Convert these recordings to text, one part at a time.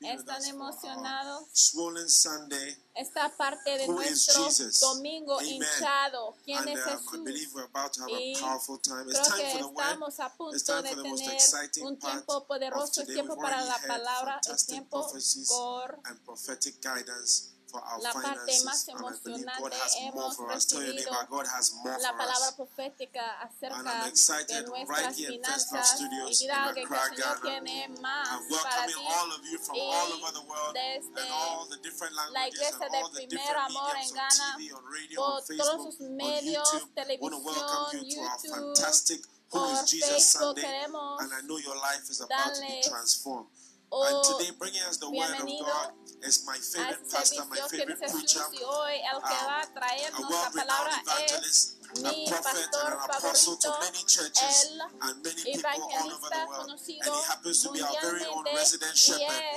¿Están emocionados? swollen Sunday? Esta parte de nuestro domingo hinchado. ¿Quién es I Jesús? believe we're about to have Y a powerful time. It's Creo time que for the word. estamos a It's punto time de for the most tener exciting un tiempo poderoso, tiempo para la palabra, es fantastic tiempo por for our la parte más emocionante hemos recibido la palabra profética acerca de nuestras finanzas. Y cuidado que el Señor tiene más para ti. y desde la iglesia de Primer Amor en Ghana por todos sus medios, televisión, YouTube, por Facebook queremos darle I know your life is about to be darles transformed. oh, and today, bringing us the word of God is my favorite pastor, my favorite preacher, Jesús hoy el que um, va a a traernos la well-renowned evangelist, a prophet, and an apostle to many churches and many people all over the world. And he happens to be our very own resident shepherd.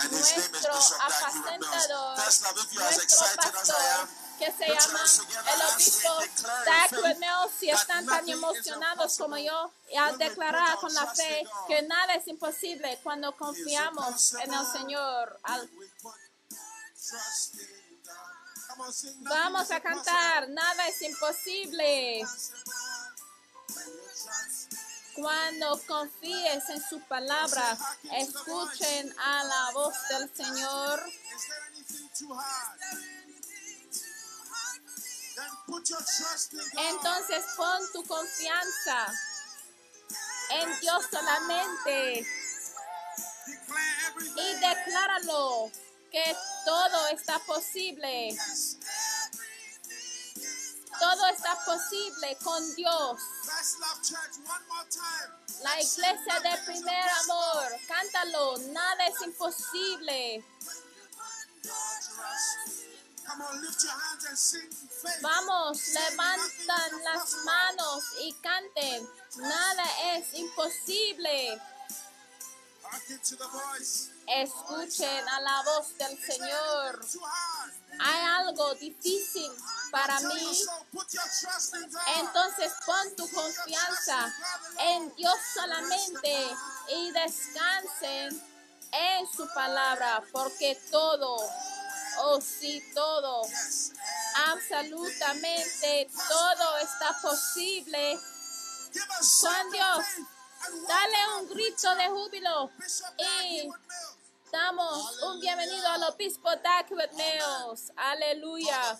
And his name is Bishop Dag Hewitt Mills. apacentador, First love, if you're as excited as I am, que se llama el obispo Hewitt Mills, si están tan emocionados como yo y we declarar con la fe que nada es imposible cuando confiamos en el Señor. Vamos a cantar, nada es imposible. Cuando confíes en su palabra, escuchen a la voz del Señor. Entonces pon tu confianza en Dios solamente y decláralo que todo está posible. Todo está posible con Dios. La iglesia de primer amor, cántalo, nada es imposible. Vamos, levantan las manos y canten. Nada es imposible. Escuchen a la voz del Señor. Hay algo difícil para mí. Entonces pon tu confianza en Dios solamente y descansen en su palabra, porque todo, oh sí, todo, absolutamente todo está posible shout Dios. Dale un grito de júbilo y. damos un bienvenido al obispo Hewitt Mills. Aleluya.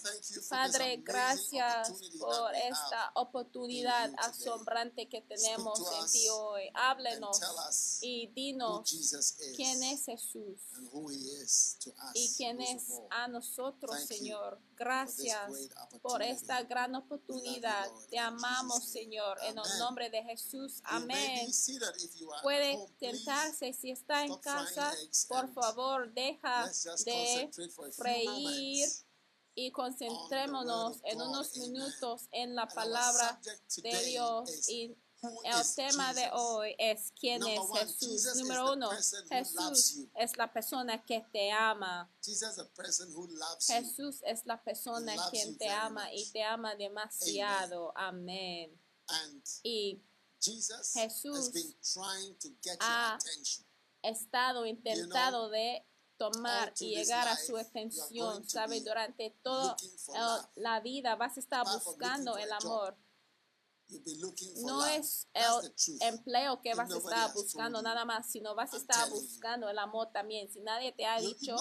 Padre, gracias por esta oportunidad asombrante que tenemos en ti hoy. Háblenos y dinos quién es Jesús y quién es a nosotros, Señor. Gracias por esta gran oportunidad. Te amamos. Señor, en el nombre de Jesús. Amén. Puede tentarse si está en casa. Por favor, deja de freír y concentrémonos en unos minutos en la palabra de Dios y el tema de hoy es quién es Jesús. Número uno, Jesús es la persona que te ama. Jesús es la persona quien te ama y te ama demasiado. Amén. Y Jesús ha estado intentado de tomar y llegar a su atención, ¿sabe? be Durante toda la vida vas a estar buscando el amor. No es el empleo que vas a estar buscando nada más, sino vas a estar buscando el amor también. Si nadie te ha dicho,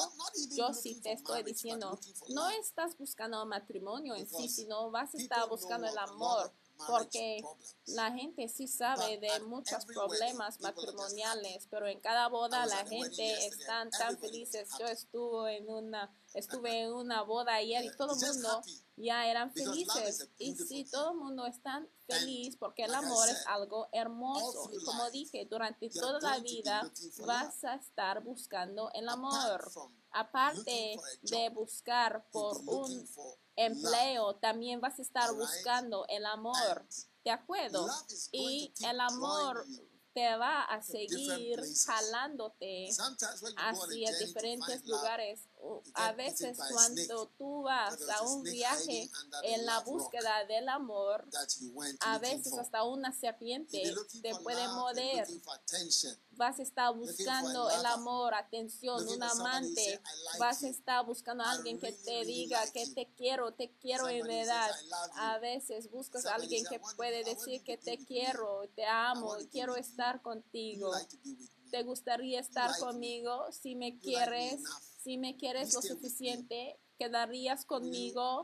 yo sí te estoy diciendo, no estás buscando matrimonio en sí, sino vas a estar buscando el amor, porque la gente sí sabe de muchos problemas matrimoniales, pero en cada boda la gente están tan felices. Yo estuve en una estuve en una boda ayer y todo el mundo ya eran felices. Y sí, todo el mundo está feliz porque el amor es algo hermoso. Y como dije, durante toda la vida vas a estar buscando el amor. Aparte de buscar por un. Empleo, también vas a estar buscando el amor. ¿De acuerdo? Y el amor te va a seguir jalándote hacia diferentes lugares. A veces cuando tú vas a un viaje en la búsqueda del amor, a veces hasta una serpiente te puede morder. Vas a estar buscando el amor, atención, un amante. "I like Vas a estar buscando a alguien que te diga que te quiero, te quiero en verdad. A veces buscas a alguien que "I want- puede decir que te quiero, te amo, quiero estar contigo. ¿Te gustaría estar conmigo? Si me quieres. Si me quieres lo me. suficiente, quedarías conmigo,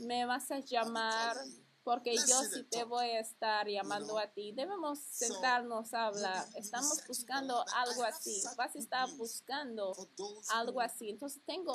me? vas a llamar porque yo sí te voy a estar llamando a ti. Debemos sentarnos a hablar. Estamos buscando algo así. Vas a estar buscando algo así. Entonces tengo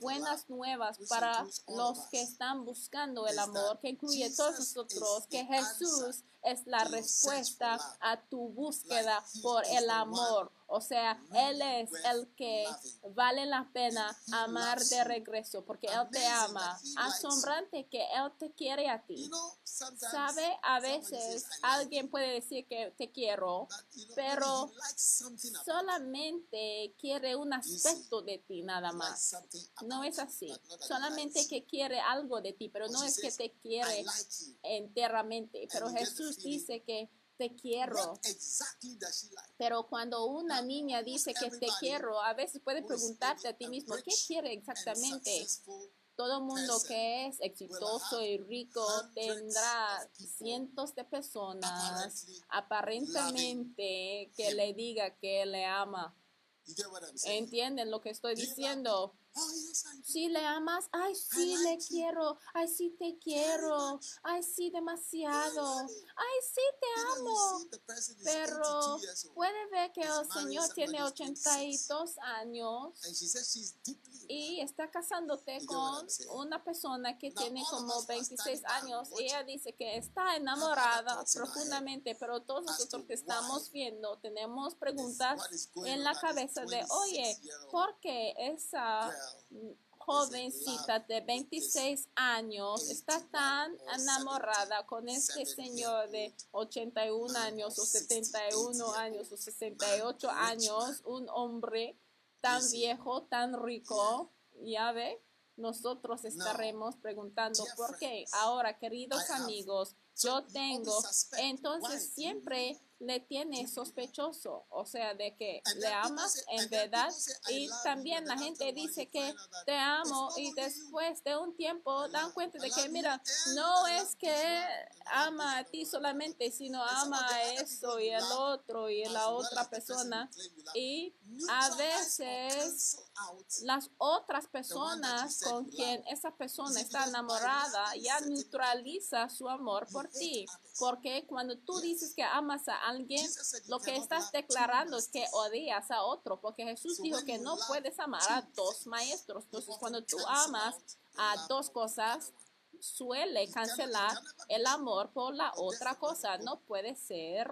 buenas nuevas para los que están buscando el amor, que incluye todos nosotros, que Jesús es la respuesta a tu búsqueda por el amor. O sea, Él es el que vale la pena amar de regreso, porque Él te ama. Asombrante que Él te quiere a ti. Sabe, a veces says, "I like alguien you," puede decir que te quiero, pero solamente quiere un aspecto de ti nada más. No es así. Solamente que quiere algo de ti, pero no es que te "I quiere like you." enteramente. Pero Jesús dice que te quiero. Pero cuando una niña dice que te quiero, a veces puedes preguntarte a ti mismo, ¿qué quiere exactamente? Todo mundo que es exitoso y rico tendrá cientos de personas aparentemente que le diga que le ama. ¿Entienden lo que estoy diciendo? Si le amas, ay, sí, le quiero, ay, sí, te quiero, ay, sí, demasiado, ay, sí, te amo. Pero 82 years old, puede ver que el Señor tiene somebody who's 82 años y está casándote con una persona que tiene como us are 26 standing down años y ella dice que está enamorada profundamente, pero todos nosotros que estamos viendo tenemos preguntas en la cabeza de, oye, 26-year-old ¿por qué esa jovencita de 26 años está tan enamorada con este señor de 81 años o 71 años o 68 años, un hombre tan viejo, tan rico, ya ve, nosotros estaremos preguntando por qué. Ahora, queridos amigos, yo tengo, entonces siempre le tiene sospechoso, o sea, de que le amas en verdad y también la gente dice que te amo y después de un tiempo dan cuenta de que, mira, no es que ama a ti solamente, sino ama a eso y el otro y la otra persona. Y a veces las otras personas con quien esa persona está enamorada ya neutraliza su amor por ti. Porque cuando tú dices que amas a alguien, lo que estás declarando es que odias a otro. Porque Jesús dijo que no puedes amar a dos maestros. Entonces, cuando tú amas a dos cosas, suele cancelar el amor por la otra cosa. No puede ser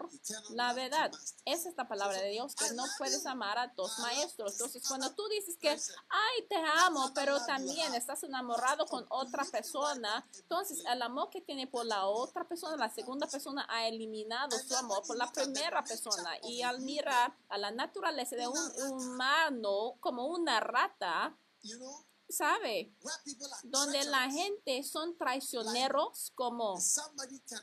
la verdad. Esa es la palabra de Dios, que no puedes amar a dos maestros. Entonces, cuando tú dices que, ay, te amo, pero también estás enamorado con otra persona, entonces el amor que tiene por la otra persona, la segunda persona, ha eliminado su amor por la primera persona. Y al mirar a la naturaleza de un humano como una rata, sabe, donde la gente son traicioneros, como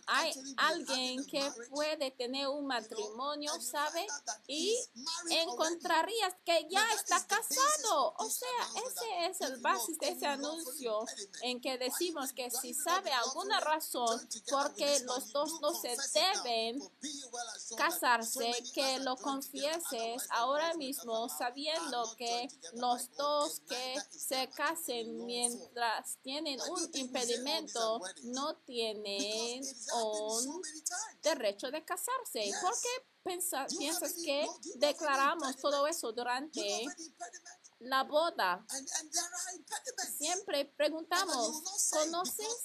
hay alguien que puede tener un matrimonio, ¿sabe? Y encontrarías que ya está casado. O sea, ese es el basis de ese anuncio en que decimos que si sabe alguna razón porque los dos do no se deben casarse, que lo confieses ahora mismo sabiendo que los dos que se casen mientras tienen un impedimento no tienen un derecho de casarse. ¿Por qué piensas que declaramos todo eso durante la boda? Siempre preguntamos, ¿conoces?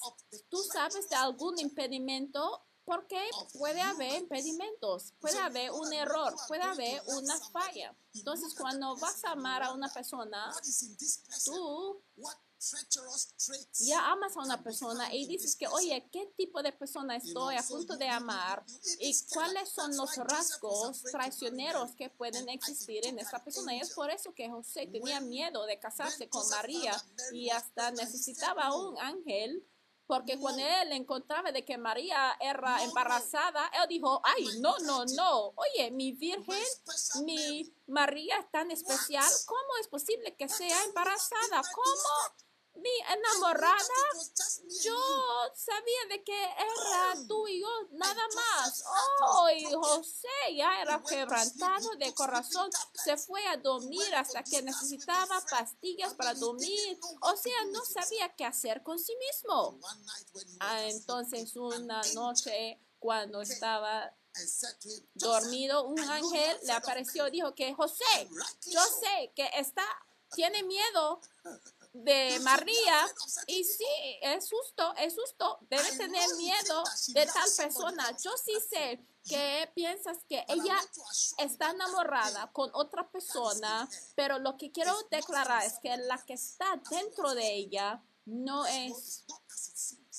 ¿Tú sabes de algún impedimento? Porque puede haber impedimentos, puede haber un error, puede haber una falla. Entonces, cuando vas a amar a una persona, tú ya amas a una persona y dices que, oye, ¿qué tipo de persona estoy a punto de amar? ¿Y cuáles son los rasgos traicioneros que pueden existir en esta persona? Y es por eso que José tenía miedo de casarse con María y hasta necesitaba un ángel. Porque cuando él encontraba de que María era embarazada, él dijo, ay, no, no, no, oye, mi virgen, mi María es tan especial, ¿cómo es posible que sea embarazada? ¿Cómo? Mi enamorada, yo sabía de que era tú y yo, nada más. Oh, y José ya era quebrantado de corazón. Se fue a dormir hasta que necesitaba pastillas para dormir. O sea, no sabía qué hacer con sí mismo. Ah, entonces una noche cuando estaba and said to him, "Joseph, dormido, un ángel le apareció y dijo que José, yo sé que está, tiene miedo de María y sí, es justo, es justo, debe tener miedo de tal persona. Yo sí sé que piensas que ella está enamorada con otra persona, pero lo que quiero declarar es que la que está dentro de ella no es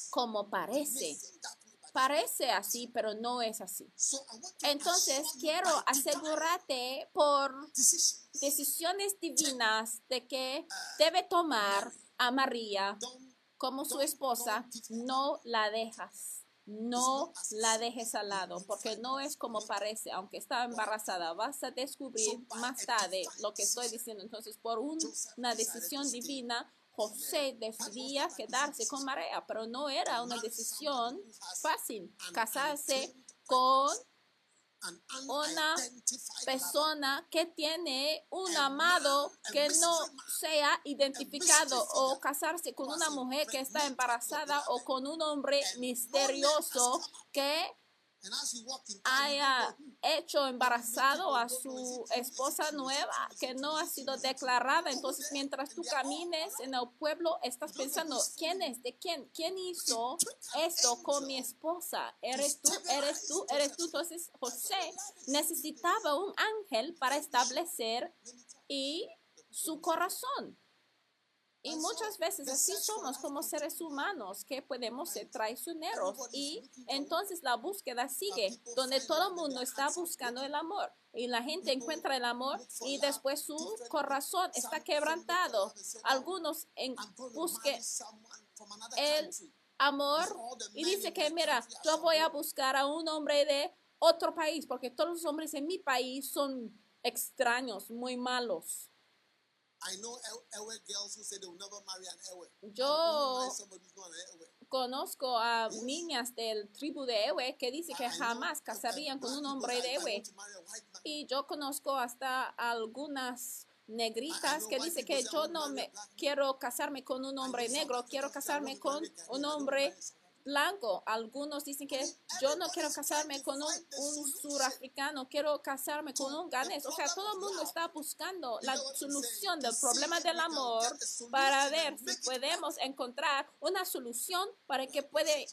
como parece. Parece así, pero no es así. Entonces quiero asegurarte por decisiones divinas de que debe tomar a María como su esposa, no la dejas. No la dejes al lado, porque no es como parece, aunque está embarazada. Vas a descubrir más tarde lo que estoy diciendo. Entonces, por un- una decisión divina, José decidía quedarse con María, pero no era una decisión fácil. Casarse con una persona que tiene un amado que no sea identificado o casarse con una mujer que está embarazada o con un hombre misterioso que haya hecho embarazado a su esposa nueva que no ha sido declarada. Entonces, mientras tú camines en el pueblo, estás pensando, ¿quién es? ¿De quién? ¿Quién hizo esto con mi esposa? ¿Eres tú? ¿Eres tú? ¿Eres tú? Entonces, José necesitaba un ángel para establecer y su corazón. Y muchas veces así somos como seres humanos que podemos ser traicioneros. Y entonces la búsqueda sigue, donde todo el mundo está buscando el amor. Y la gente encuentra el amor y después su corazón está quebrantado. Algunos en, busquen el amor y dice que, mira, yo voy a buscar a un hombre de otro país, porque todos los hombres en mi país son extraños, muy malos. Yo-. Conozco a niñas del tribu de Ewe que dice que jamás casarían con un hombre de Ewe. Y yo conozco hasta algunas negritas que dice que yo no me quiero casarme con un hombre negro, quiero casarme con un hombre blanco. Algunos dicen que yo no quiero casarme con un, un surafricano, quiero casarme con un ganés. O sea, todo el mundo está buscando la solución del problema del amor para ver si podemos encontrar una solución para que puede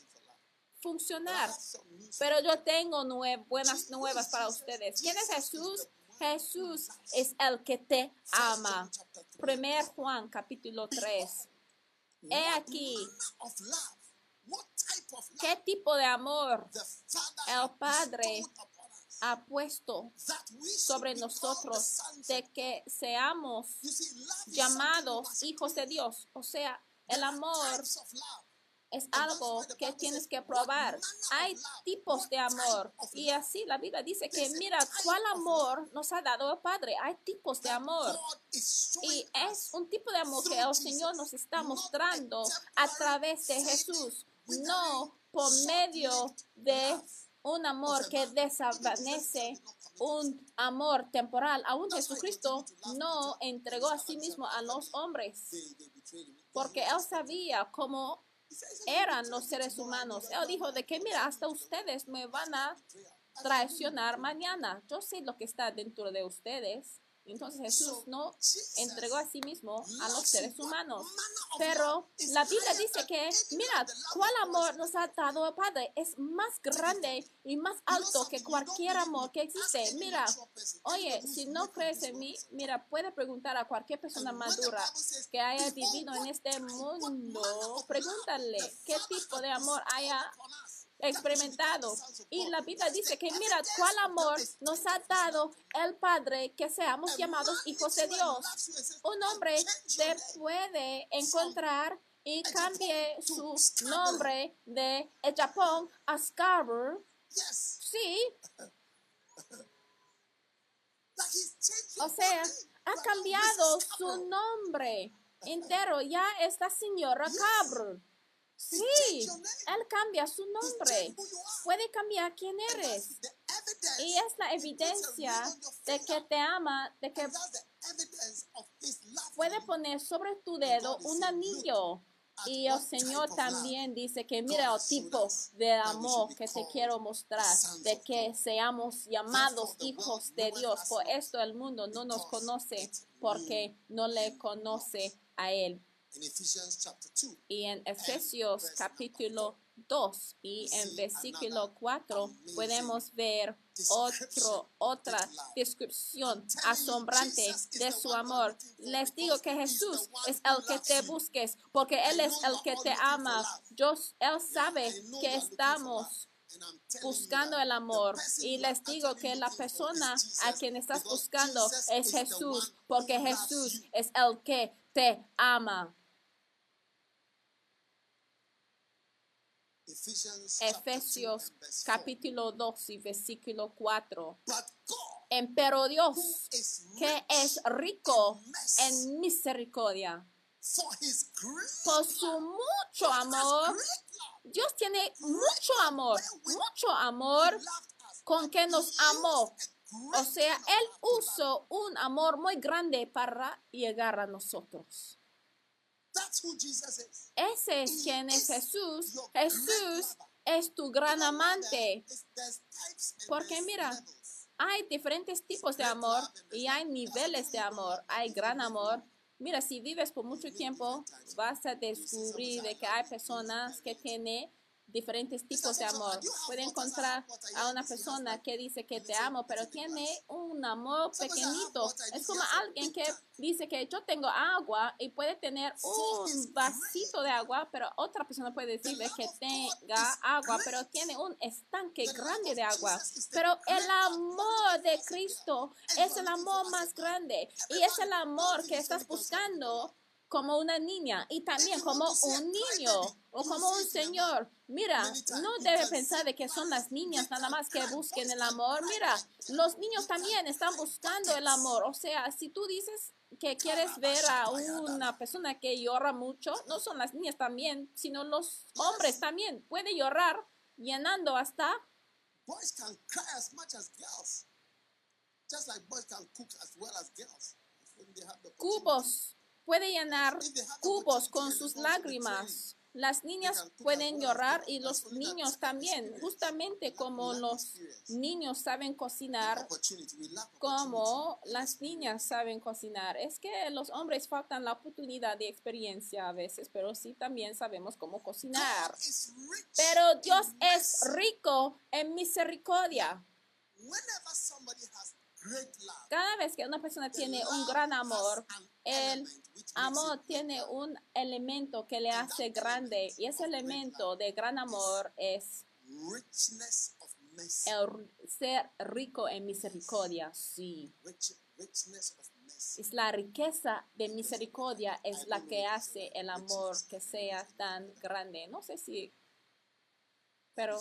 funcionar. Pero yo tengo buenas nuevas para ustedes. ¿Quién es Jesús? Jesús es el que te ama. Primer Juan capítulo 3. He aquí qué tipo de amor el Padre ha puesto sobre nosotros de que seamos llamados hijos de. Dios. O sea, el amor. Es algo que tienes que probar. Hay tipos de amor. Y así la Biblia dice que mira cuál amor nos ha dado el Padre. Hay tipos de amor. Y es un tipo de amor que el Señor nos está mostrando a través de Jesús, no por medio de un amor que desvanece, un amor temporal. Aún Jesucristo no entregó a sí mismo a los hombres, porque Él sabía cómo eran los seres humanos. Él dijo de que, mira, hasta ustedes me van a traicionar mañana. Yo sé lo que está dentro de ustedes. Entonces Jesús no entregó a sí mismo a los seres humanos. Pero la Biblia dice que, mira, cuál amor nos ha dado el Padre es más grande y más alto que cualquier amor que existe. Mira, oye, si no crees en mí, mira, puede preguntar a cualquier persona madura que haya vivido en este mundo, pregúntale qué tipo de amor haya experimentado. Y la Biblia dice que mira cuál amor nos ha dado el Padre que seamos llamados hijos de Dios. Un hombre te puede encontrar y cambie su nombre de Japón a Scarborough. Sí, o sea, ha cambiado su nombre entero. Ya es la señora Cabral. Sí, él cambia su nombre. Puede cambiar quién eres. Y es la evidencia de que te ama, de que puede poner sobre tu dedo un anillo. Y el Señor también dice que mira el tipo de amor que te quiero mostrar, de que seamos llamados hijos de Dios. Por esto el mundo no nos conoce porque no le conoce a Él. In Ephesians chapter 2, Y en Efesios capítulo 2 y en versículo 4 podemos ver otro, otra descripción asombrante de su amor. Les digo que Jesús es el que te busques porque Él es el que te ama. Yo, él sabe que estamos buscando el amor. y les digo que la persona a quien estás buscando es Jesús porque Jesús es el que te ama. Ephesians chapter 2 Efesios and verse 4. capítulo 2 y versículo 4. But God, Empero Dios, que es rico en misericordia, por su mucho amor, Dios tiene mucho amor, mucho amor con que nos amó. O sea, Él usó un amor muy grande para llegar a nosotros. That's who Jesus is. Ese es quien es Jesús. Jesús es tu gran amante. Porque mira. Hay diferentes tipos de amor y hay niveles de amor. Hay gran amor. Mira, si vives por mucho tiempo, vas a descubrir de que hay personas que tienen diferentes tipos de amor. Puede encontrar a una persona que dice que te amo, pero tiene un amor pequeñito. Es como alguien que dice que yo tengo agua y puede tener un vasito de agua, pero otra persona puede decirle que tenga agua, pero tiene un estanque grande de agua. Pero el amor de Cristo es el amor más grande y es el amor que estás buscando como una niña y también como un niño o como un señor. Mira, no debe pensar de que son las niñas nada más que busquen el amor. Mira, los niños también están buscando el amor. O sea, si tú dices que quieres ver a una persona que llora mucho, no son las niñas también, sino los hombres también. Puede llorar llenando hasta Boys can cry as much as girls. Just like boys can cook as well as girls. When they have the opportunity. cubos. Puede llenar cubos con sus lágrimas. Las niñas pueden llorar y los niños también, justamente como los niños saben cocinar, como las niñas saben cocinar. Es que los hombres faltan la oportunidad de experiencia a veces, pero sí también sabemos cómo cocinar. Pero Dios es rico en misericordia. Cada vez que una persona tiene un gran amor, an amor tiene un elemento que le hace grande y ese elemento de gran amor es richness of mercy. El ser rico en misericordia, sí. Es la riqueza de misericordia es la que hace el amor que sea tan grande. No sé si, pero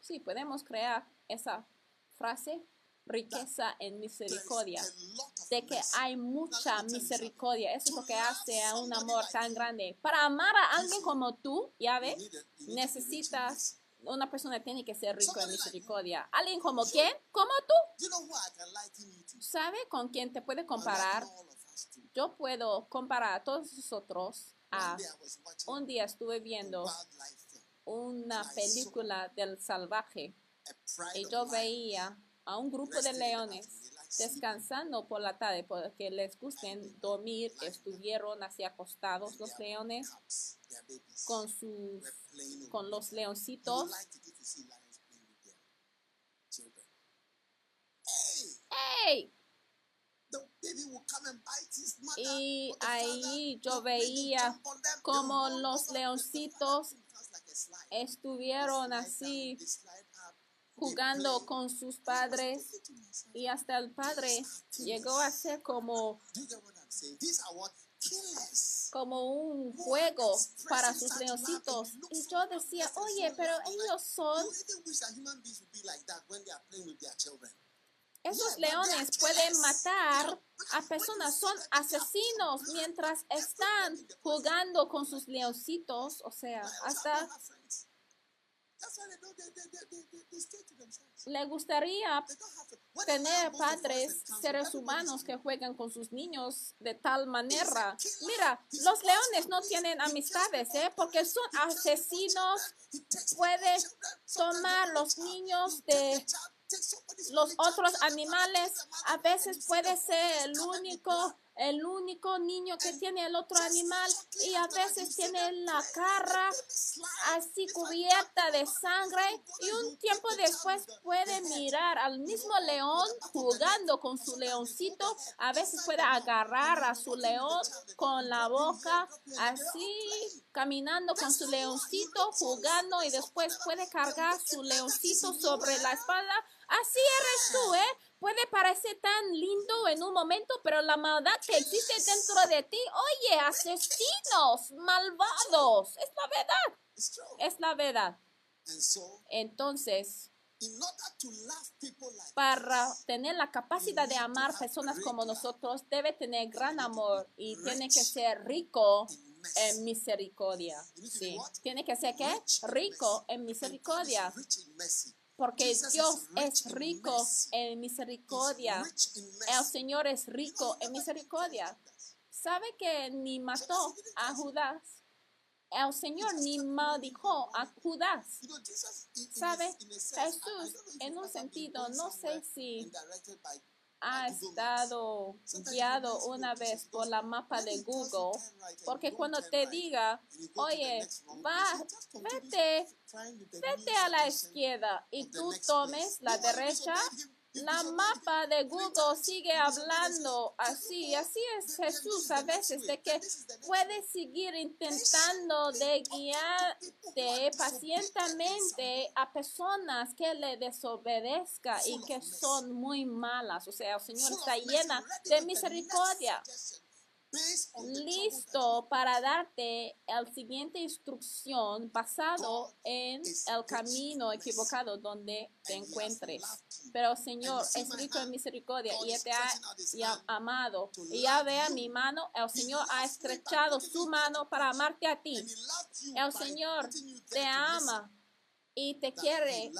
sí, podemos crear esa frase, riqueza en misericordia, de que hay mucha misericordia. Eso es lo que hace a un amor tan grande. Para amar a alguien como tú, ya ves, necesitas, una persona tiene que ser rico en misericordia. ¿Alguien como quién? Como tú. ¿Sabe con quién te puede comparar? Yo puedo comparar a todos nosotros a un día estuve viendo una película del salvaje y yo veía a un grupo de leones descansando por la tarde porque les gusten dormir. Estuvieron así acostados los leones con sus con los leoncitos. Hey. Y ahí yo veía como los leoncitos estuvieron así jugando con sus padres y hasta el padre llegó a ser como como un juego para sus leoncitos. Y yo decía, oye, pero ellos son, esos leones pueden matar a personas, son asesinos mientras están jugando con sus leoncitos. O sea, hasta le gustaría tener padres, seres humanos que juegan con sus niños de tal manera. Mira, los leones no tienen amistades, ¿eh? Porque son asesinos. Puede tomar los niños de los otros animales. a veces puede ser el único. El único niño que tiene el otro animal y a veces tiene la cara así cubierta de sangre y un tiempo después puede mirar al mismo león jugando con su leoncito. A veces puede agarrar a su león con la boca así caminando con su leoncito jugando y después puede cargar su leoncito sobre la espalda. Así eres tú, ¿eh? Puede parecer tan lindo en un momento, pero la maldad que existe dentro de ti, oye, asesinos, malvados, es la verdad, es la verdad. Entonces, para tener la capacidad de amar personas como nosotros, debe tener gran amor y tiene que ser rico en misericordia. Sí. Tiene que ser qué? Rico en misericordia. Porque Dios es rico en misericordia. El. Señor es rico en misericordia. ¿Sabe que ni mató a Judas? El Señor ni maldijo a Judas. ¿Sabe? Jesús, en un sentido, no sé si ha estado guiado una vez por la mapa de Google, porque cuando te diga, oye, va, vete, vete a la izquierda y tú tomes la derecha, la mapa de Google sigue hablando así, así es Jesús a veces, de que puedes seguir intentando de guiarte pacientemente a personas que le desobedezca y que son muy malas. O sea, el Señor está llena de misericordia, listo para darte el siguiente instrucción basado en el camino equivocado donde te encuentres. Pero el Señor es rico en misericordia y te ha amado. Y ya vea mi mano, el Señor ha estrechado su mano para amarte a ti. El Señor te ama y te quiere.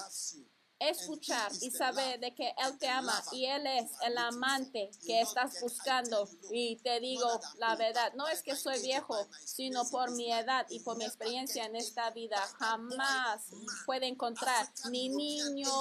Escuchar y saber de que Él te ama y Él es el amante que estás buscando. Y te digo la verdad, no es que soy viejo, sino por mi edad y por mi experiencia en esta vida. Jamás puede encontrar ni niño,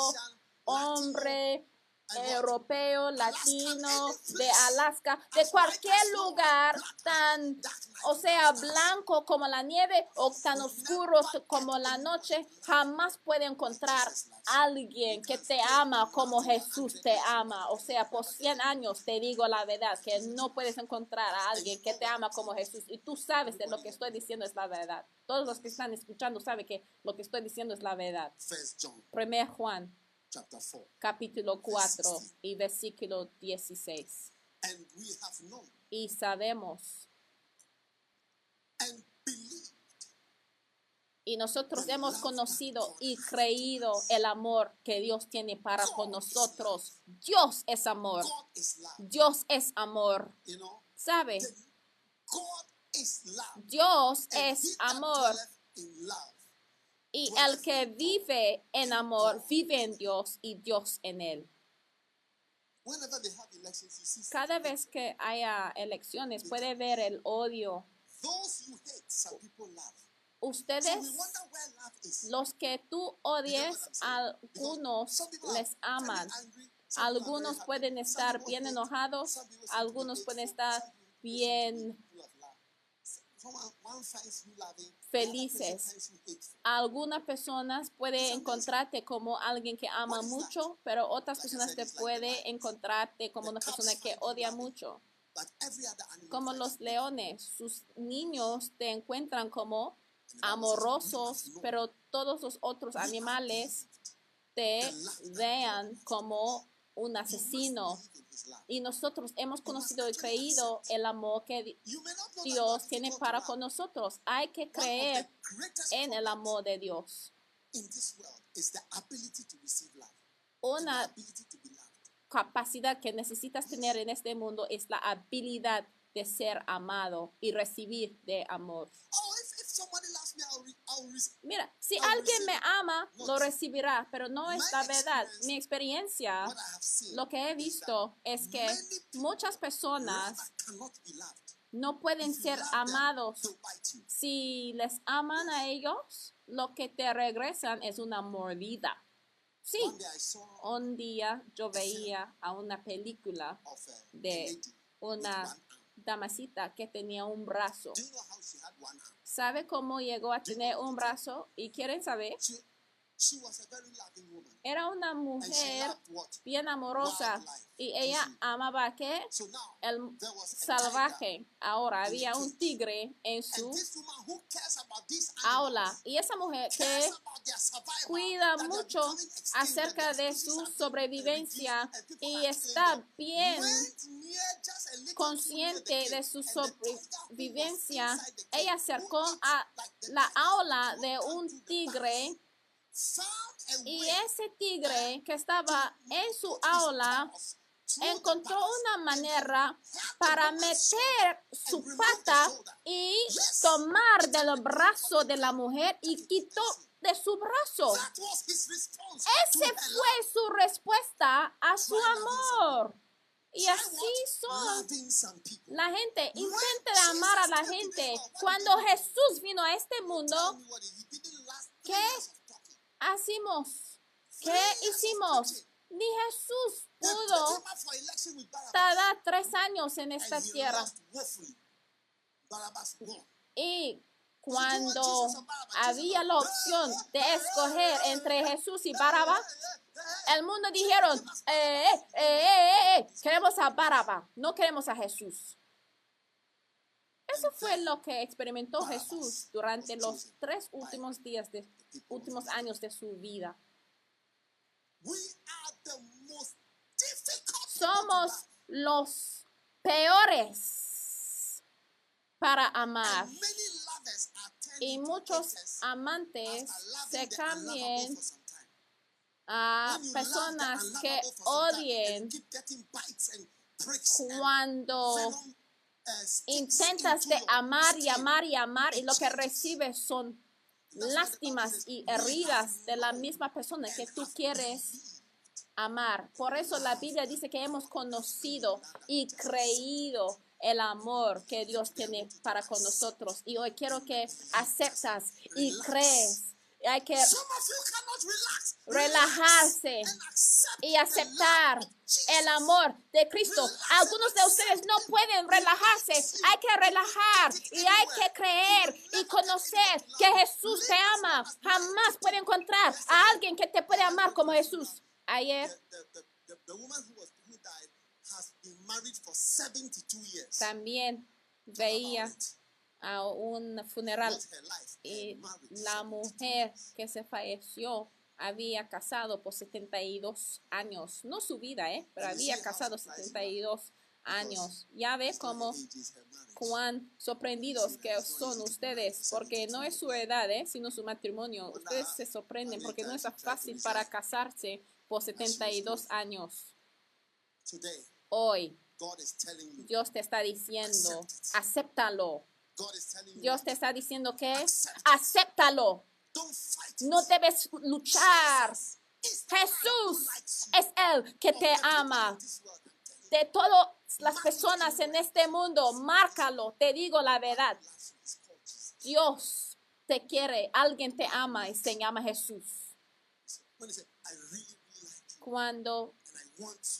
hombre, europeo, latino, de Alaska, de cualquier lugar tan, o sea, blanco como la nieve o tan oscuro como la noche, jamás puede encontrar alguien que te ama como Jesús te ama. O sea, por 100 años te digo la verdad, que no puedes encontrar a alguien que te ama como Jesús. Y tú sabes de lo que estoy diciendo es la verdad. Todos los que están escuchando saben que lo que estoy diciendo es la verdad. Primer Juan chapter 4. capítulo 4 y versículo 16. And we have known Y sabemos, and believed y nosotros hemos conocido y creído el amor que Dios tiene para con nosotros. Dios es amor. God. Dios es amor. You know, ¿Sabe? the- God is love. Dios es amor. Y el que vive en amor, vive en Dios y Dios en él. Cada vez que haya elecciones, puede ver el odio. Ustedes, los que tú odies, algunos les aman. Algunos pueden estar bien enojados, algunos pueden estar bien felices. Algunas personas pueden encontrarte como alguien que ama mucho, pero otras personas te pueden encontrarte como una persona que odia mucho. Como los leones, sus niños te encuentran como And the Bible says, "We amorosos, pero todos los otros animales te vean como un asesino. Y nosotros hemos conocido y creído el amor que Dios tiene para con nosotros. Hay que creer en el amor de Dios. Una capacidad que necesitas tener en este mundo es la habilidad de ser amado y recibir de amor. Oh, if, if Mira, si alguien me ama, lo recibirá, pero no es la verdad. Mi experiencia, lo que he visto es que muchas personas no pueden ser amados. Si les aman a ellos, lo que te regresan es una mordida. Sí, un día yo veía a una película de una damasita que tenía un brazo. ¿Sabe cómo llegó a tener un brazo? ¿Y quieren saber? Era una mujer bien amorosa y ella amaba now, El salvaje. Ahora había un tigre en su aula. y esa mujer que cuida mucho acerca de su sobrevivencia y está bien consciente de su sobrevivencia, ella acercó a la aula de un tigre y ese tigre que estaba en su aula encontró una manera para meter su pata y tomar del brazo de la mujer y quitó de su brazo. That was his response to Ese fue su respuesta a su amor. Y así son la gente. Intenta amar a la gente. Cuando Jesús vino a este mundo, ¿Qué? Hacimos. ¿Qué hicimos? Ni Jesús pudo tardar tres años en esta tierra. Y cuando había la opción de escoger entre Jesús y Baraba, el mundo dijeron, eh, eh, eh, eh, eh, queremos a Baraba, no queremos a Jesús. Eso fue lo que experimentó Jesús durante los tres últimos días, de, últimos años de su vida. Somos los peores para amar. Y muchos amantes se time. a personas que odien cuando intentas de amar y amar y amar y lo que recibes son lástimas y heridas de la misma persona que tú quieres amar. Por eso la Biblia dice que hemos conocido y creído el amor que Dios tiene para con nosotros. Y hoy quiero que aceptas y crees. Hay que relajarse y aceptar el amor de Cristo. Algunos de ustedes no pueden relajarse. Hay que relajar y hay que creer y conocer que Jesús te ama. Jamás puede encontrar a alguien que te puede amar como Jesús. Ayer The, the, the, the woman who, was, who died has been married for 72 years. también veía a un funeral y la mujer que se falleció había casado por 72 años, no su vida, ¿eh? pero había casado 72 años. Ya ve cómo cuán sorprendidos que son ustedes, porque no es su edad, ¿eh? sino su matrimonio. Ustedes se sorprenden porque no es fácil para casarse por 72 años. Hoy. Dios te está diciendo, acéptalo. Dios te está diciendo que acéptalo. No debes luchar. Jesús es el que te ama. De todas las personas en este mundo, márcalo. Te digo la verdad. Dios te quiere, alguien te ama y se llama Jesús. Cuando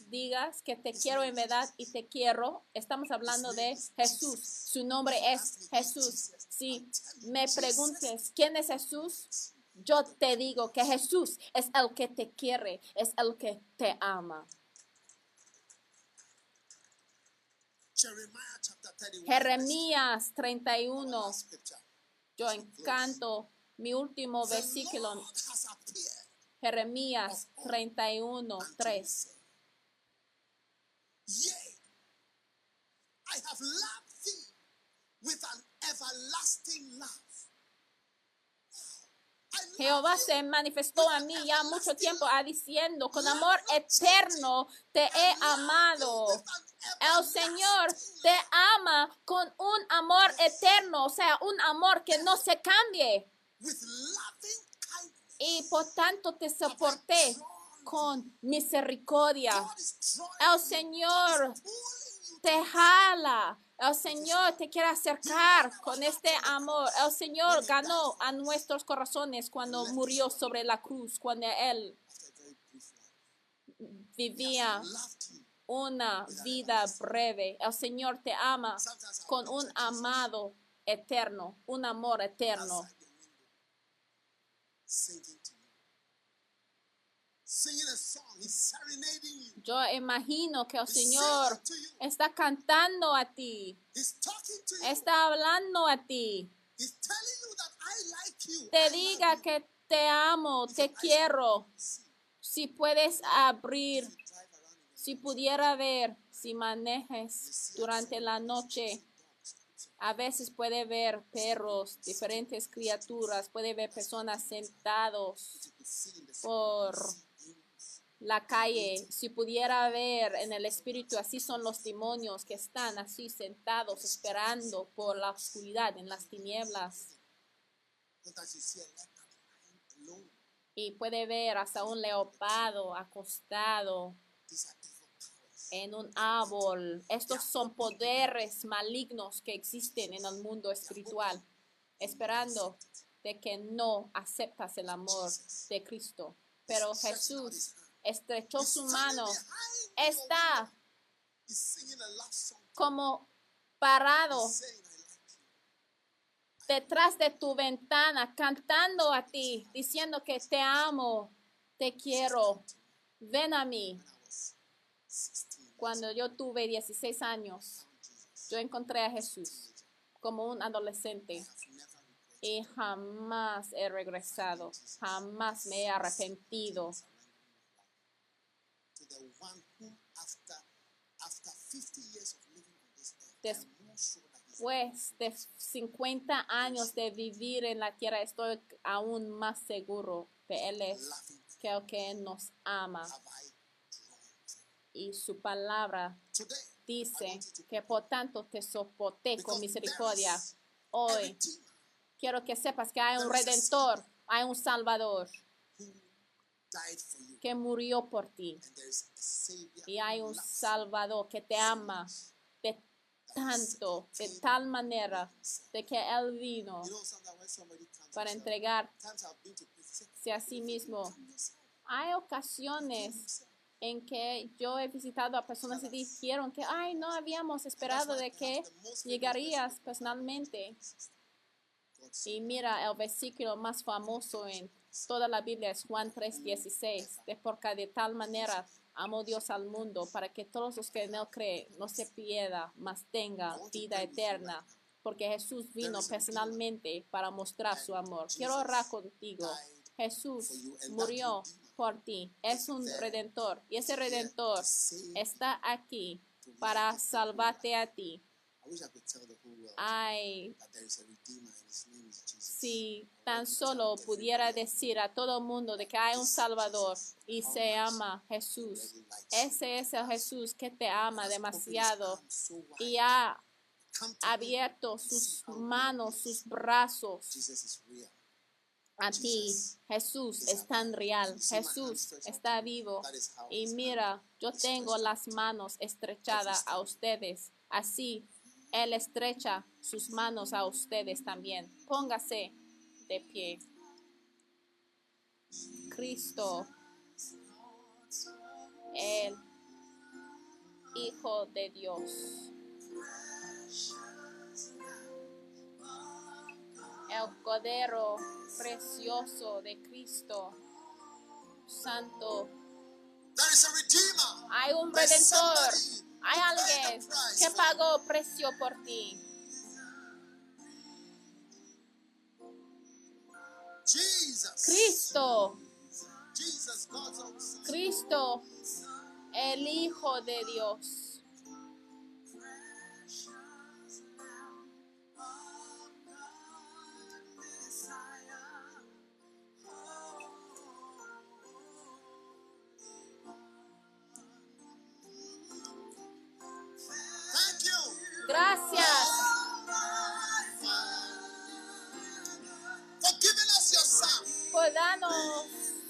digas que te quiero en verdad y te quiero, estamos hablando de Jesús. Su nombre es Jesús. Si me preguntes quién es Jesús, yo te digo que Jesús es el que te quiere, es el que te ama. Jeremiah chapter 31. Jeremías 31, Last scripture. yo encanto mi último versículo, Jeremías 31, unto me, 3. Yea, I have loved thee with an everlasting love. Love Jehová se manifestó a mí ya mucho tiempo ah, diciendo, con amor eterno te he amado. El Señor te ama con un amor eterno, o sea, un amor que no se cambie. Y por tanto te soporté con misericordia. El Señor te jala. El Señor te quiere acercar con este amor. El Señor ganó a nuestros corazones cuando murió sobre la cruz, cuando Él vivía una vida breve. El Señor te ama con un amado eterno, un amor eterno. outside the window, singing to you. Singing a song, he's serenading you. Yo imagino que el Señor está cantando a ti, He's talking to you. está hablando a ti. He's telling you that I like you. Te diga que te amo, te quiero. Si puedes abrir, si pudiera ver, si manejes durante la noche, a veces puede ver perros, diferentes criaturas, puede ver personas sentados por. La calle. Si pudiera ver en el espíritu, así son los demonios que están así sentados esperando por la oscuridad, en las tinieblas. Y puede ver hasta un leopardo acostado en un árbol. Estos son poderes malignos que existen en el mundo espiritual, esperando de que no aceptas el amor de Cristo. Pero Jesús estrechó su mano, está como parado detrás de tu ventana, cantando a ti, diciendo que te amo, te quiero, ven a mí. When I was 16, Cuando yo tuve 16 años, yo encontré a Jesús como un adolescente y jamás he regresado, jamás me he arrepentido Después de 50 años de vivir en la tierra, estoy aún más seguro que Él es, que el que nos ama. Y su palabra dice que por tanto te soporté con misericordia. Hoy quiero que sepas que hay un redentor, hay un salvador que murió por ti. Y hay un salvador que te ama tanto, de tal manera, de que Él vino para himself, entregar times I've been to places, si a sí mismo. Hay ocasiones en que yo he visitado a personas y dijeron que, ay, no habíamos esperado de que llegarías personalmente. Y mira, el versículo más famoso en toda la Biblia es Juan 3:16, de porque de tal manera amó Dios al mundo para que todos los que en él creen no se pierda, mas tenga vida eterna. Porque Jesús vino personalmente para mostrar su amor. Quiero orar contigo. Jesús murió por ti. Es un redentor. Y ese redentor está aquí para salvarte a ti. Ay, that there is a redeemer and his name is Jesus. si tan solo pudiera decir a todo mundo de que hay un Salvador y se llama Jesús. Ese es el Jesús que te ama demasiado y ha abierto sus manos, sus brazos a ti. Jesús es tan real. Jesús está vivo. Y mira, yo tengo las manos estrechadas a ustedes. Así, Él estrecha sus manos a ustedes también. Póngase de pie. Cristo, el Hijo de Dios. El Cordero precioso de Cristo, Santo. There is a redeemer. Hay un redentor. Hay alguien que pagó precio por ti. Cristo. Cristo, el Hijo de Dios. Darnos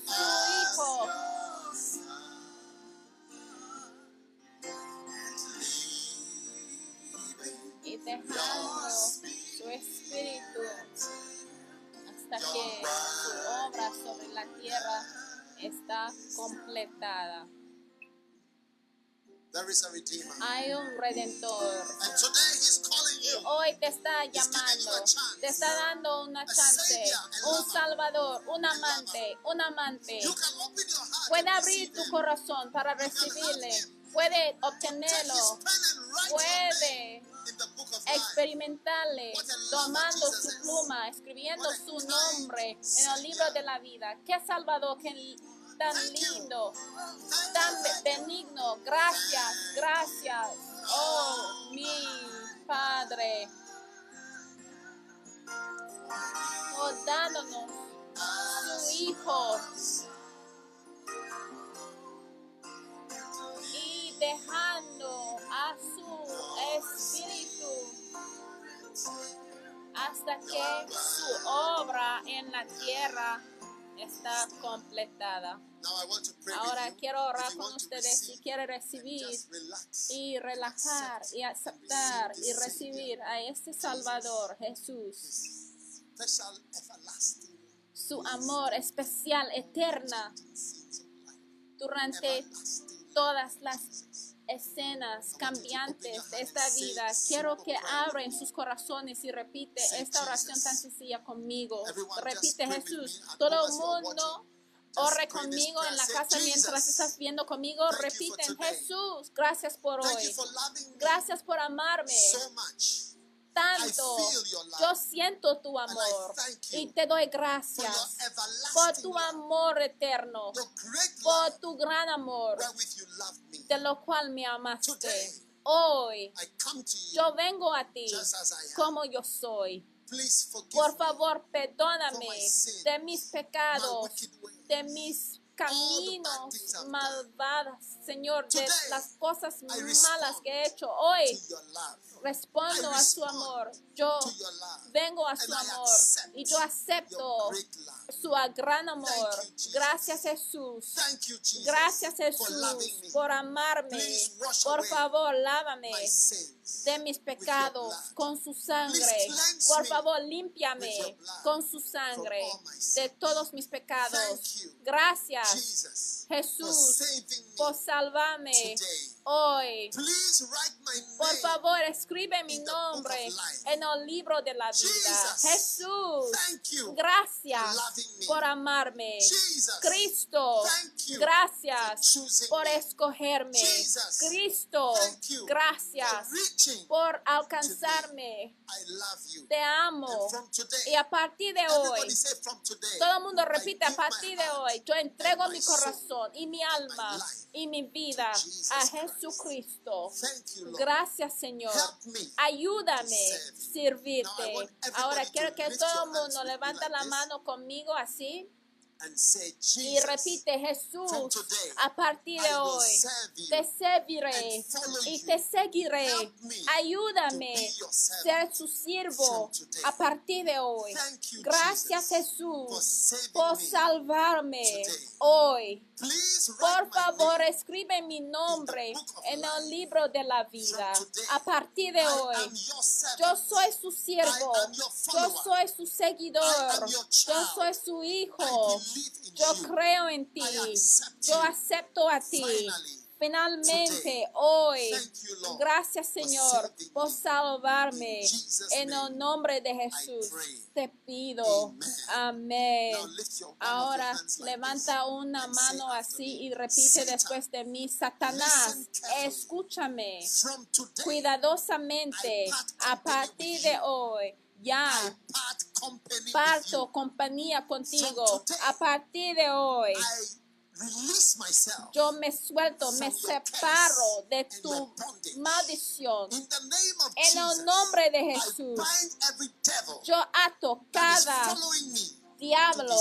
su Hijo y dejando su Espíritu hasta que su obra sobre la tierra está completada. There is a redeemer. Hay un redentor. And today he's calling Y you. hoy te está llamando, te está dando una chance, un salvador, un amante, un amante. Puede abrir tu corazón para recibirle, puede obtenerlo, puede experimentarle, tomando su pluma, escribiendo su nombre en el libro de la vida. Qué salvador, qué tan lindo, tan benigno. Gracias, gracias. Oh, mi Padre. Oh, dándonos su Hijo. Y dejando a su Espíritu hasta que su obra en la tierra está completada. Now I want to pray Ahora quiero orar con ustedes si quiere recibir y relajar y aceptar y recibir a este Salvador Jesús, su amor especial, eterna, durante todas las escenas cambiantes de esta vida. Quiero que abren sus corazones y repite esta oración tan sencilla conmigo. Repite Jesús. Todo el mundo ore conmigo en la casa mientras estás viendo conmigo. Repiten Jesús. Gracias por hoy. Gracias por amarme tanto. Yo siento tu amor y te doy gracias por tu amor eterno, por tu gran amor de lo cual me amaste. Hoy yo vengo a ti como yo soy. Please forgive Por me favor, perdóname de mis pecados, de mis caminos malvadas, Señor, de las cosas malas que he hecho. Hoy respondo a su amor. Yo vengo a su amor y yo acepto. Su gran amor. Gracias Jesús. Gracias. Jesús por amarme. Por favor, lávame de mis pecados con su sangre. Por favor, límpiame con su sangre de todos mis pecados. Gracias, Jesús, por salvarme hoy. Por favor, escribe mi nombre en el libro de la vida. Jesús, gracias. Por amarme. Cristo, gracias por me. escogerme. Cristo, gracias por alcanzarme. Te amo. Y a partir de hoy, todo el mundo repite, a partir de hoy, yo entrego mi corazón y mi alma y mi vida a. Jesucristo. Gracias, Señor. Ayúdame a servirte. Ahora quiero que todo el mundo levante la mano conmigo así and say, y repite, Jesús, a partir de hoy te serviré y te seguiré. Ayúdame ser su siervo a partir de hoy. Gracias Jesús por me salvarme hoy. Por favor, escribe mi nombre en el libro de la vida. A partir de hoy, yo soy su siervo. Yo soy su seguidor. Yo soy su hijo. Yo creo en ti. Yo acepto a ti. Finalmente, hoy, gracias Señor por me. salvarme. En el nombre de Jesús te pido. Amén. Ahora levanta una mano así y repite después de mí, Satanás, escúchame From today, cuidadosamente a partir de hoy. Ya parto compañía contigo. A partir de hoy. Yo me suelto, me separo de tu maldición. En el nombre de Jesús, yo ato cada. Diablo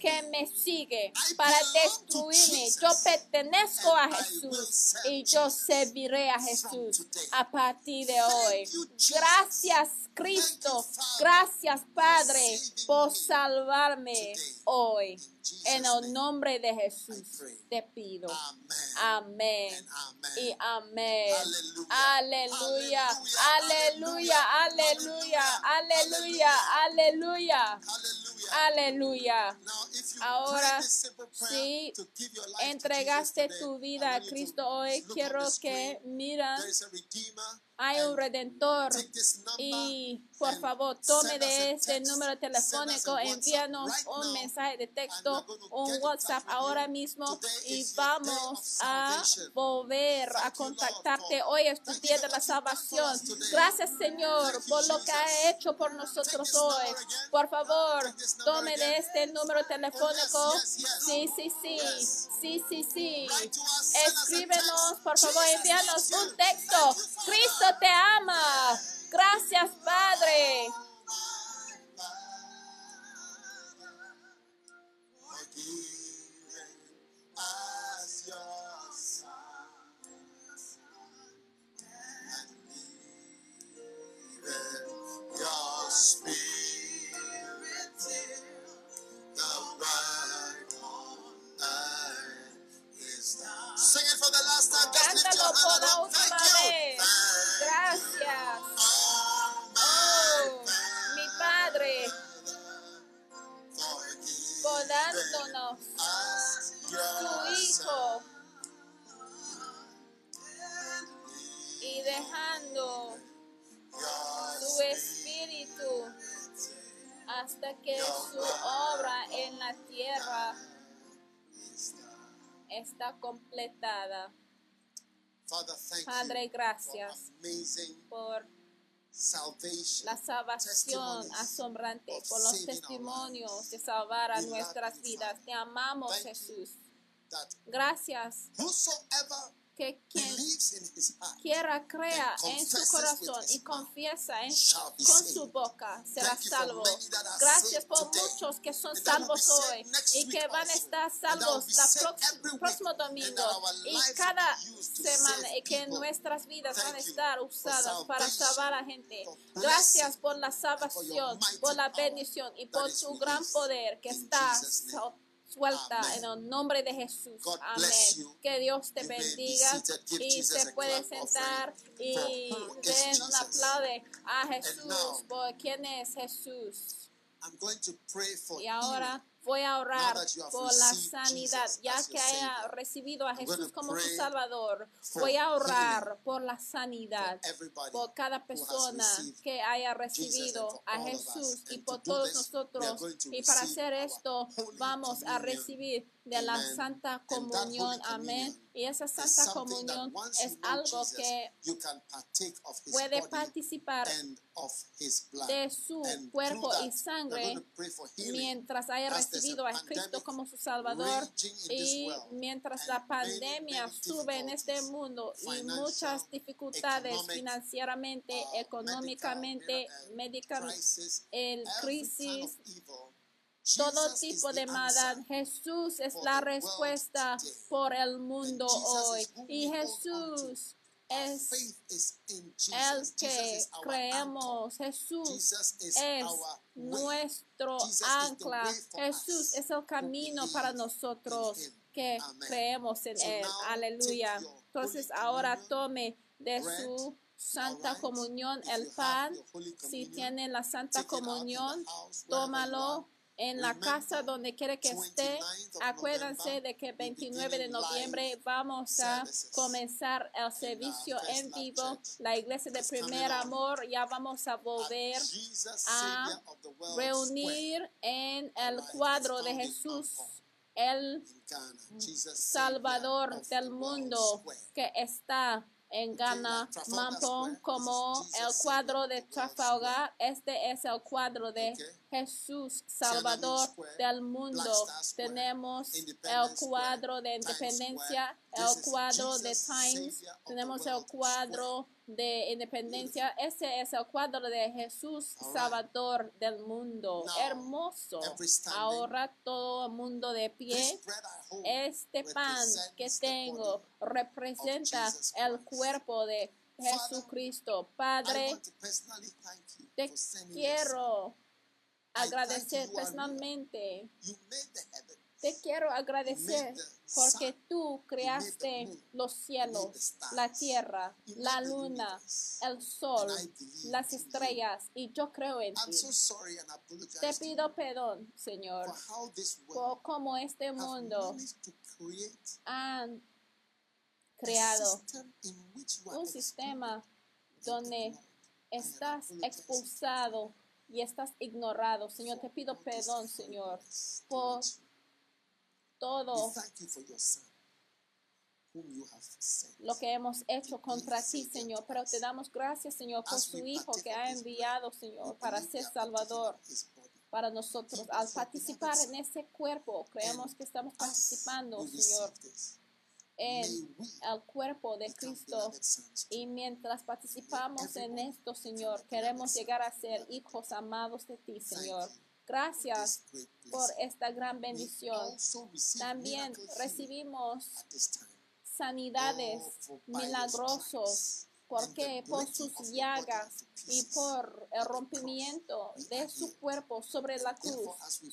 que me. sigue para destruirme. Yo pertenezco a Jesús y yo serviré a Jesús a partir de hoy. Gracias Cristo, gracias Padre por me salvarme hoy. En el nombre de Jesús te pido. Amén. Y amén. Aleluya. Aleluya. Aleluya. Aleluya. Aleluya. Aleluya. Ahora, si entregaste tu vida a Cristo hoy, quiero que mira, Hay un redentor. Y por favor, tome de este número telefónico, envíanos un mensaje de texto, un WhatsApp ahora mismo y vamos a volver a contactarte. Hoy es tu día de la salvación. Gracias Señor por lo que ha hecho por nosotros hoy. Por favor, tome de este número telefónico. yes, yes. Sí, sí, sí. Sí, sí, sí. Escríbenos, por favor, envíanos un texto. Cristo te ama. Gracias, Padre. Forgiven as your son, and even your spirit till the work on earth is done. Sing it for the last time. Just lift your Cántalo por hand dejando su espíritu hasta que su obra en la tierra está completada. Padre, gracias por la salvación asombrante, por los testimonios de salvar a nuestras vidas. Te amamos. Jesús. Gracias que quien quiera crea en su corazón y confiesa en- con su boca será salvo. Gracias por muchos que son salvos hoy y que van a estar salvos la week, próximo domingo y cada semana y que nuestras vidas van a estar usadas para salvar a gente. for Gracias por la salvación, por la bendición y por is tu gran poder que está suelta en el nombre de Jesús. God Amén. Que Dios te You bendiga y se puede sentar y den un aplaude a Jesús now, por quién es Jesús. I'm going to pray for Y ahora Voy a orar por la sanidad, ya que haya recibido a Jesús como su Salvador. Voy a orar por la sanidad por cada persona que haya recibido a. Jesús y por to do todos nosotros. Y para hacer esto, vamos a recibir de la. Santa Comunión. Amén. Y esa Santa Comunión es algo que puede participar and of his blood. de su And cuerpo y sangre mientras haya recibido a Cristo como su Salvador y mientras la pandemia sube en este mundo y muchas dificultades financieramente, uh, económicamente, medical, médica, crisis, el crisis, todo Jesus is tipo the de maldad. Jesús es for la respuesta por el mundo hoy. Y Jesús es el que creemos. Jesús es nuestro ancla. Jesús es el camino para nosotros que creemos en Él. Aleluya. Entonces ahora tome de su Santa? Comunión el pan. Si tiene la Santa Comunión, tómalo. En la casa donde quiere que esté. 29th of Acuérdense de que we're 29 de noviembre vamos a comenzar el servicio en vivo. La iglesia de primer amor ya vamos a volver a reunir en el cuadro de Jesús, el Salvador del mundo que está en Ghana, Mampong, como el cuadro de Trafalgar. Este es el cuadro de. Jesús, Salvador del mundo. Tenemos el cuadro de Independencia, el cuadro de Times, tenemos el cuadro de Independencia. Ese es el cuadro de Jesús, right. Salvador del mundo. Now, Hermoso. Ahora todo el mundo de pie. Este pan que tengo representa el cuerpo de Jesucristo. Padre, te quiero agradecer personalmente. You made the. Te quiero agradecer porque tú creaste los cielos, la tierra, la luna, el sol, las estrellas y yo creo en ti. Te pido perdón, Señor, por cómo este mundo managed to create han a creado un sistema donde estás expulsado y estás ignorado. Señor, te pido perdón, Señor, por. Todo lo que hemos hecho contra ti, Señor. Pero te damos gracias, Señor, por su Hijo que ha enviado, Señor, para ser Salvador para nosotros. Al participar en ese cuerpo, creemos que estamos participando, Señor, en el cuerpo de Cristo. Y mientras participamos en esto, Señor, queremos llegar a ser hijos amados de ti, Señor. Gracias por esta gran bendición. También recibimos sanidades Oh, milagrosos. stripes ¿Por sus llagas y por el rompimiento de su cuerpo sobre la cruz.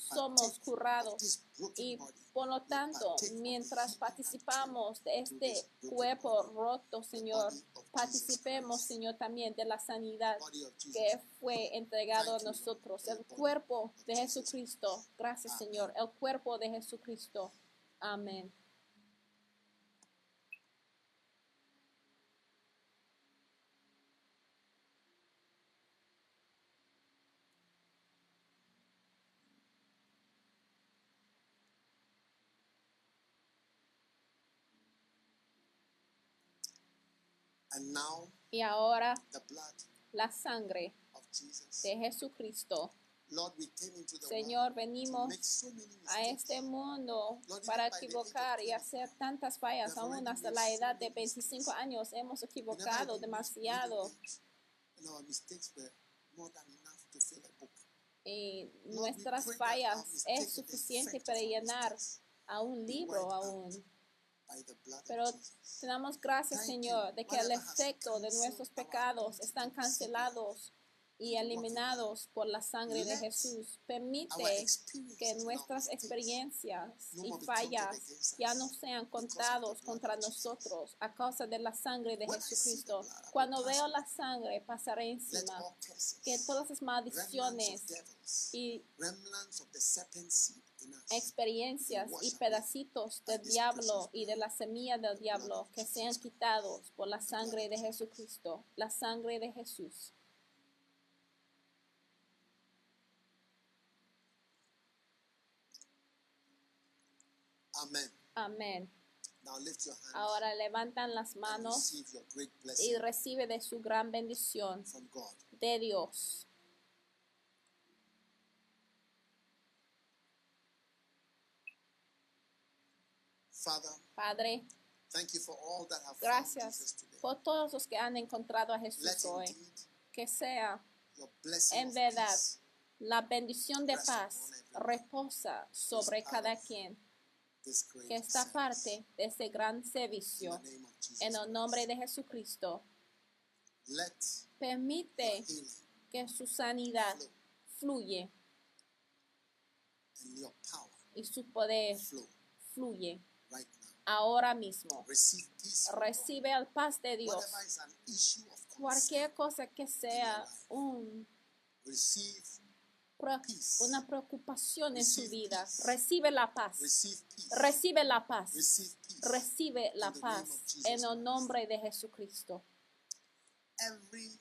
Somos curados. Y por lo tanto, mientras participamos de este cuerpo roto, Señor, participemos, Señor, también de la sanidad que fue entregado a nosotros, el cuerpo de Jesucristo. Gracias. Señor, el cuerpo de Jesucristo. Amén. Now Y ahora the blood la sangre of Jesus. de Jesucristo. Lord, we came into the Señor, world venimos so a este mundo Lord, para equivocar y hacer tantas fallas. Aún hasta la edad de 25 mistakes. años hemos equivocado demasiado y nuestras fallas es suficiente para llenar a un libro aún. Pero te damos gracias. Señor, de que el efecto de nuestros pecados están cancelados y eliminados por la sangre de Jesús. Permite que nuestras experiencias y fallas ya no sean contados contra nosotros a causa de la sangre de Jesucristo. Cuando veo la sangre pasar Let encima, que todas las maldiciones y experiencias y pedacitos del diablo y de la semilla del diablo que sean quitados por la sangre de Jesucristo, la sangre de Jesús. Amén. Hand Ahora levantan las manos y recibe de su gran bendición de Dios. Father, Padre, thank you for all that have found Jesus gracias today. por todos los que han encontrado a Let Jesús hoy. Que sea your blessing en verdad peace la bendición de paz reposa sobre cada quien que está service. parte de este gran servicio. En el nombre de Jesucristo, Let permite que su sanidad fluye y su poder fluye. Ahora mismo. Recibe el paz de Dios. Cualquier cosa que sea un una preocupación en su vida, recibe la paz. Recibe la paz. Recibe la paz en el nombre de Jesucristo. Every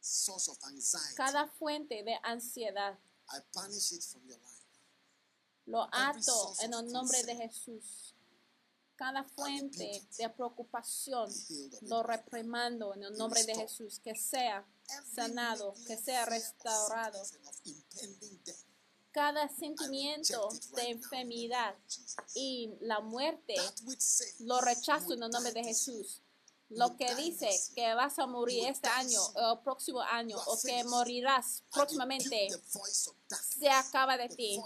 source of anxiety, Cada fuente de ansiedad I banish it from your life. lo ato en el nombre de. Jesús. Cada fuente de preocupación lo reprimando en el nombre de. Jesús. Que sea sanado, que sea restaurado. Cada sentimiento de enfermedad y la muerte lo rechazo en el nombre de Jesús. Lo que dice que vas a morir este año o el próximo año o que morirás próximamente se acaba de ti.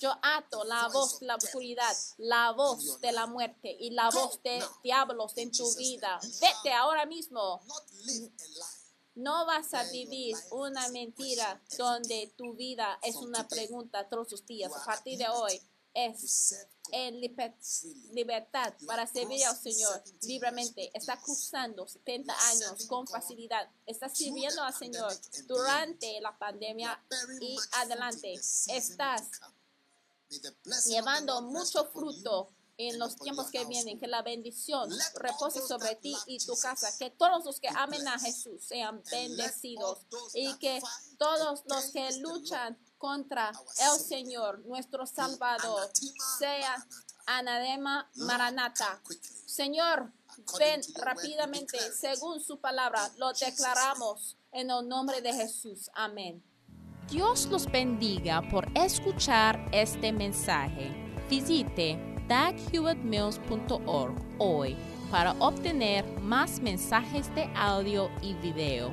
Yo ato la voz de la oscuridad, la voz de la muerte y la voz de diablos en tu vida. Vete ahora mismo. No vas a vivir una mentira donde tu vida es una pregunta todos los días. A partir de hoy es en libertad para servir al Señor 70 libremente. Está cruzando 70 You are años con facilidad. Está sirviendo al Señor durante la pandemia y adelante. Estás llevando mucho fruto en los tiempos que vienen, que la bendición repose sobre ti y tu casa, que todos los que amen a. Jesús sean bendecidos y que todos los que luchan contra el Señor, nuestro Salvador, sea anadema maranata. Señor, ven rápidamente según su palabra. Lo declaramos en el nombre de Jesús. Amén. Dios los bendiga por escuchar este mensaje. Visite daghewittmills.org hoy para obtener más mensajes de audio y video,